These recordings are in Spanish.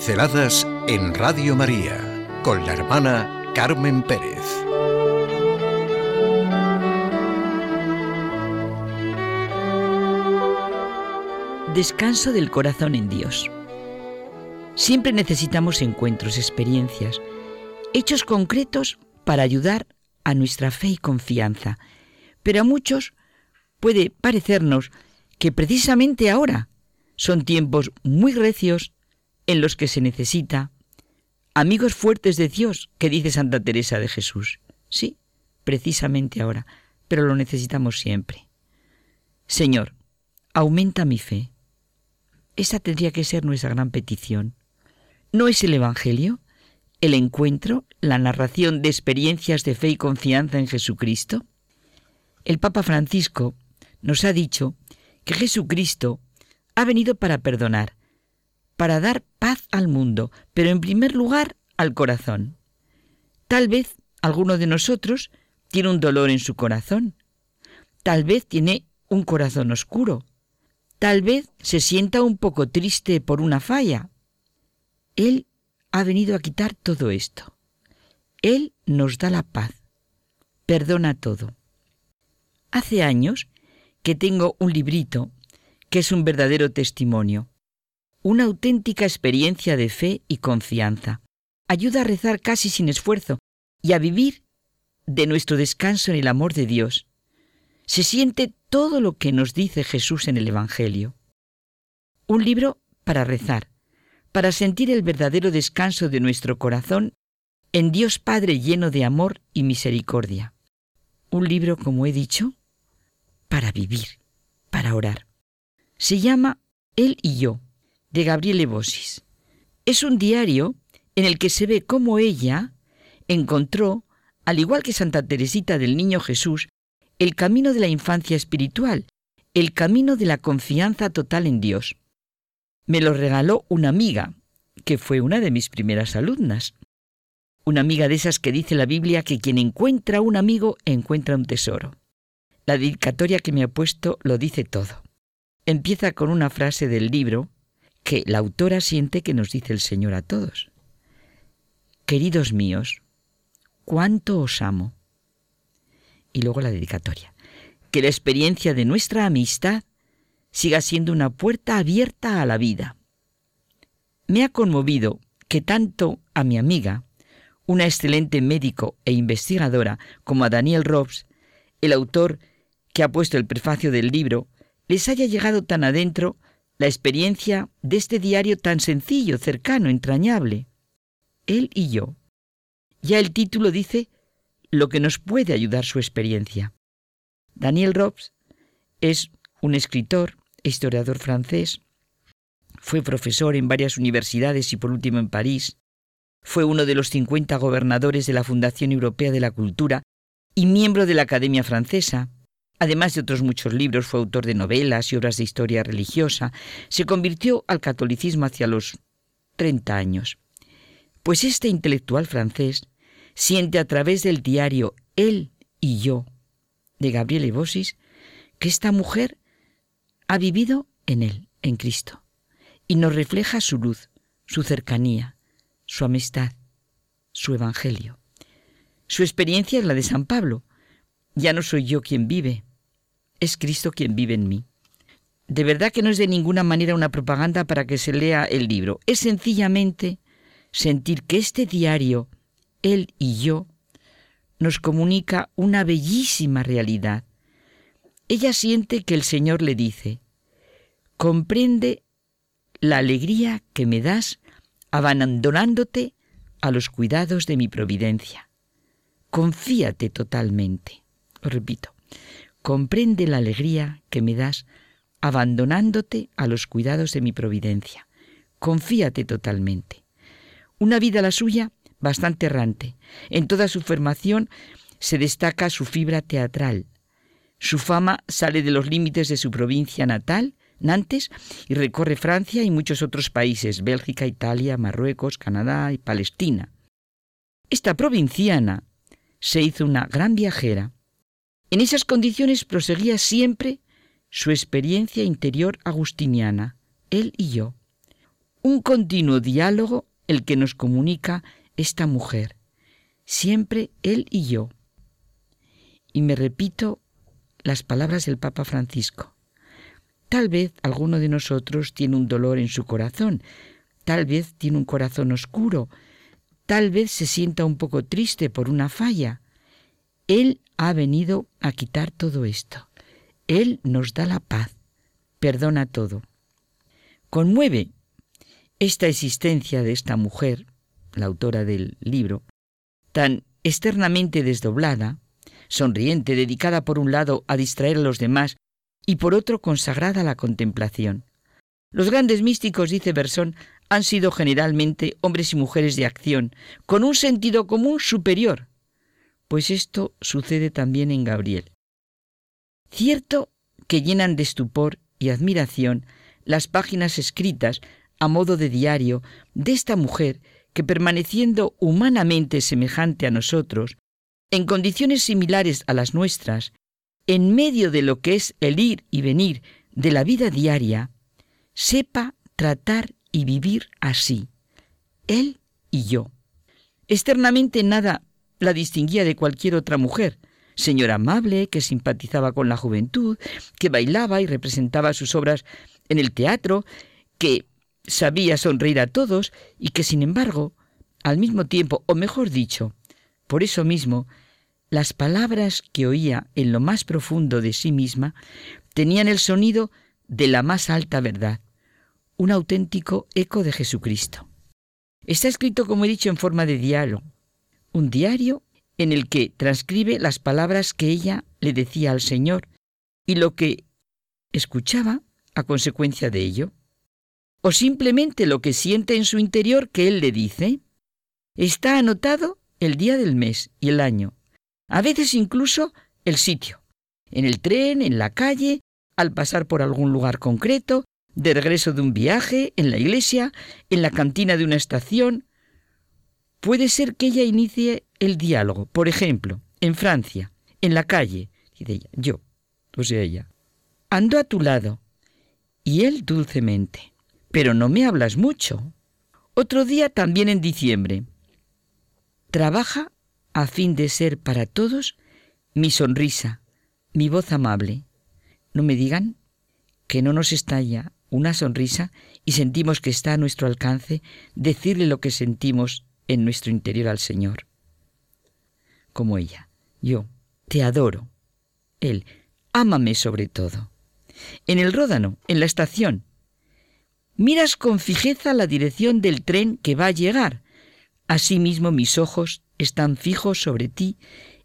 Pinceladas en Radio María con la hermana Carmen Pérez. Descanso del corazón en Dios. Siempre necesitamos encuentros, experiencias, hechos concretos para ayudar a nuestra fe y confianza. Pero a muchos puede parecernos que precisamente ahora son tiempos muy recios en los que se necesita amigos fuertes de Dios, que dice Santa Teresa de Jesús. Sí, precisamente ahora, pero lo necesitamos siempre. Señor, aumenta mi fe. Esa tendría que ser nuestra gran petición. ¿No es el Evangelio? ¿El encuentro? ¿La narración de experiencias de fe y confianza en Jesucristo? El Papa Francisco nos ha dicho que Jesucristo ha venido para perdonar, para dar paz al mundo, pero en primer lugar al corazón. Tal vez alguno de nosotros tiene un dolor en su corazón. Tal vez tiene un corazón oscuro. Tal vez se sienta un poco triste por una falla. Él ha venido a quitar todo esto. Él nos da la paz. Perdona todo. Hace años que tengo un librito que es un verdadero testimonio una auténtica experiencia de fe y confianza. Ayuda a rezar casi sin esfuerzo y a vivir de nuestro descanso en el amor de Dios. Se siente todo lo que nos dice Jesús en el Evangelio. Un libro para rezar, para sentir el verdadero descanso de nuestro corazón en Dios Padre lleno de amor y misericordia. Un libro, como he dicho, para vivir, para orar. Se llama Él y yo, de Gabriele Bossis. Es un diario en el que se ve cómo ella encontró, al igual que Santa Teresita del Niño Jesús, el camino de la infancia espiritual, el camino de la confianza total en Dios. Me lo regaló una amiga, que fue una de mis primeras alumnas. Una amiga de esas que dice la Biblia que quien encuentra un amigo encuentra un tesoro. La dedicatoria que me ha puesto lo dice todo. Empieza con una frase del libro que la autora siente que nos dice el Señor a todos. Queridos míos, cuánto os amo. Y luego la dedicatoria. Que la experiencia de nuestra amistad siga siendo una puerta abierta a la vida. Me ha conmovido que tanto a mi amiga, una excelente médico e investigadora, como a Daniel Robs, el autor que ha puesto el prefacio del libro, les haya llegado tan adentro la experiencia de este diario tan sencillo, cercano, entrañable. Él y yo. Ya el título dice lo que nos puede ayudar su experiencia. Daniel Robs es un escritor historiador francés. Fue profesor en varias universidades y por último en París. Fue uno de los 50 gobernadores de la Fundación Europea de la Cultura y miembro de la Academia Francesa. Además de otros muchos libros, fue autor de novelas y obras de historia religiosa. Se convirtió al catolicismo hacia los 30 años. Pues este intelectual francés siente a través del diario Él y yo de Gabriele Bossis que esta mujer ha vivido en Él, en Cristo, y nos refleja su luz, su cercanía, su amistad, su evangelio. Su experiencia es la de San Pablo. Ya no soy yo quien vive, es Cristo quien vive en mí. De verdad que no es de ninguna manera una propaganda para que se lea el libro. Es sencillamente sentir que este diario, él y yo, nos comunica una bellísima realidad. Ella siente que el Señor le dice, comprende la alegría que me das abandonándote a los cuidados de mi providencia. Confíate totalmente. Lo repito, comprende la alegría que me das abandonándote a los cuidados de mi providencia. Confíate totalmente. Una vida la suya bastante errante. En toda su formación se destaca su fibra teatral. Su fama sale de los límites de su provincia natal, Nantes, y recorre Francia y muchos otros países, Bélgica, Italia, Marruecos, Canadá y Palestina. Esta provinciana se hizo una gran viajera en esas condiciones proseguía siempre su experiencia interior agustiniana, él y yo. un continuo diálogo el que nos comunica esta mujer, siempre él y yo. Y me repito las palabras del Papa Francisco. Tal vez alguno de nosotros tiene un dolor en su corazón, tal vez tiene un corazón oscuro, tal vez se sienta un poco triste por una falla. Él ha venido a quitar todo esto. Él nos da la paz, perdona todo. Conmueve esta existencia de esta mujer, la autora del libro, tan externamente desdoblada, sonriente, dedicada por un lado a distraer a los demás y por otro consagrada a la contemplación. Los grandes místicos, dice Bersón, han sido generalmente hombres y mujeres de acción, con un sentido común superior, pues esto sucede también en Gabriel. Cierto que llenan de estupor y admiración las páginas escritas a modo de diario de esta mujer que permaneciendo humanamente semejante a nosotros, en condiciones similares a las nuestras, en medio de lo que es el ir y venir de la vida diaria, sepa tratar y vivir así, él y yo. Externamente nada la distinguía de cualquier otra mujer, señora amable que simpatizaba con la juventud, que bailaba y representaba sus obras en el teatro, que sabía sonreír a todos y que sin embargo, al mismo tiempo, o mejor dicho, por eso mismo, las palabras que oía en lo más profundo de sí misma tenían el sonido de la más alta verdad, un auténtico eco de Jesucristo. Está escrito, como he dicho, en forma de diálogo, un diario en el que transcribe las palabras que ella le decía al Señor y lo que escuchaba a consecuencia de ello, o simplemente lo que siente en su interior que Él le dice. Está anotado el día del mes y el año, a veces incluso el sitio, en el tren, en la calle, al pasar por algún lugar concreto, de regreso de un viaje, en la iglesia, en la cantina de una estación. Puede ser que ella inicie el diálogo, por ejemplo, en Francia, en la calle, dice ella, yo, o sea ella, ando a tu lado, y él dulcemente, pero no me hablas mucho. Otro día también en diciembre. Trabaja a fin de ser para todos mi sonrisa, mi voz amable. No me digan que no nos estalla una sonrisa y sentimos que está a nuestro alcance decirle lo que sentimos en nuestro interior al Señor. Como ella, yo te adoro. Él, ámame sobre todo. En el Ródano, en la estación, miras con fijeza la dirección del tren que va a llegar. Asimismo mis ojos están fijos sobre ti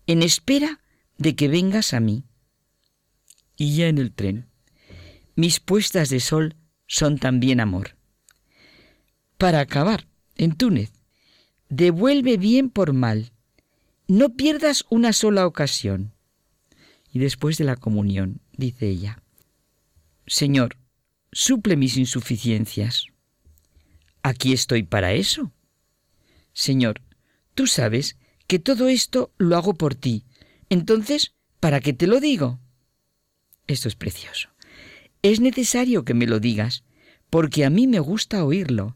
en espera de que vengas a mí. Y ya en el tren, mis puestas de sol son también amor. Para acabar, en Túnez, devuelve bien por mal, no pierdas una sola ocasión. Y después de la comunión, dice ella, Señor, suple mis insuficiencias. Aquí estoy para eso. Señor, tú sabes que todo esto lo hago por ti. Entonces, ¿para qué te lo digo? Esto es precioso. Es necesario que me lo digas, porque a mí me gusta oírlo.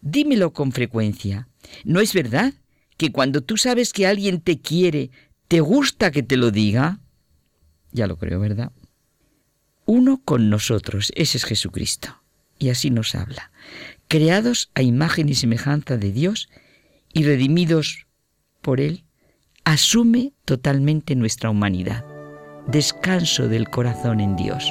Dímelo con frecuencia. ¿No es verdad que cuando tú sabes que alguien te quiere, te gusta que te lo diga? Ya lo creo, ¿verdad? uno con nosotros. Ese es Jesucristo. Y así nos habla. Creados a imagen y semejanza de Dios y redimidos por Él, asume totalmente nuestra humanidad. Descanso del corazón en Dios.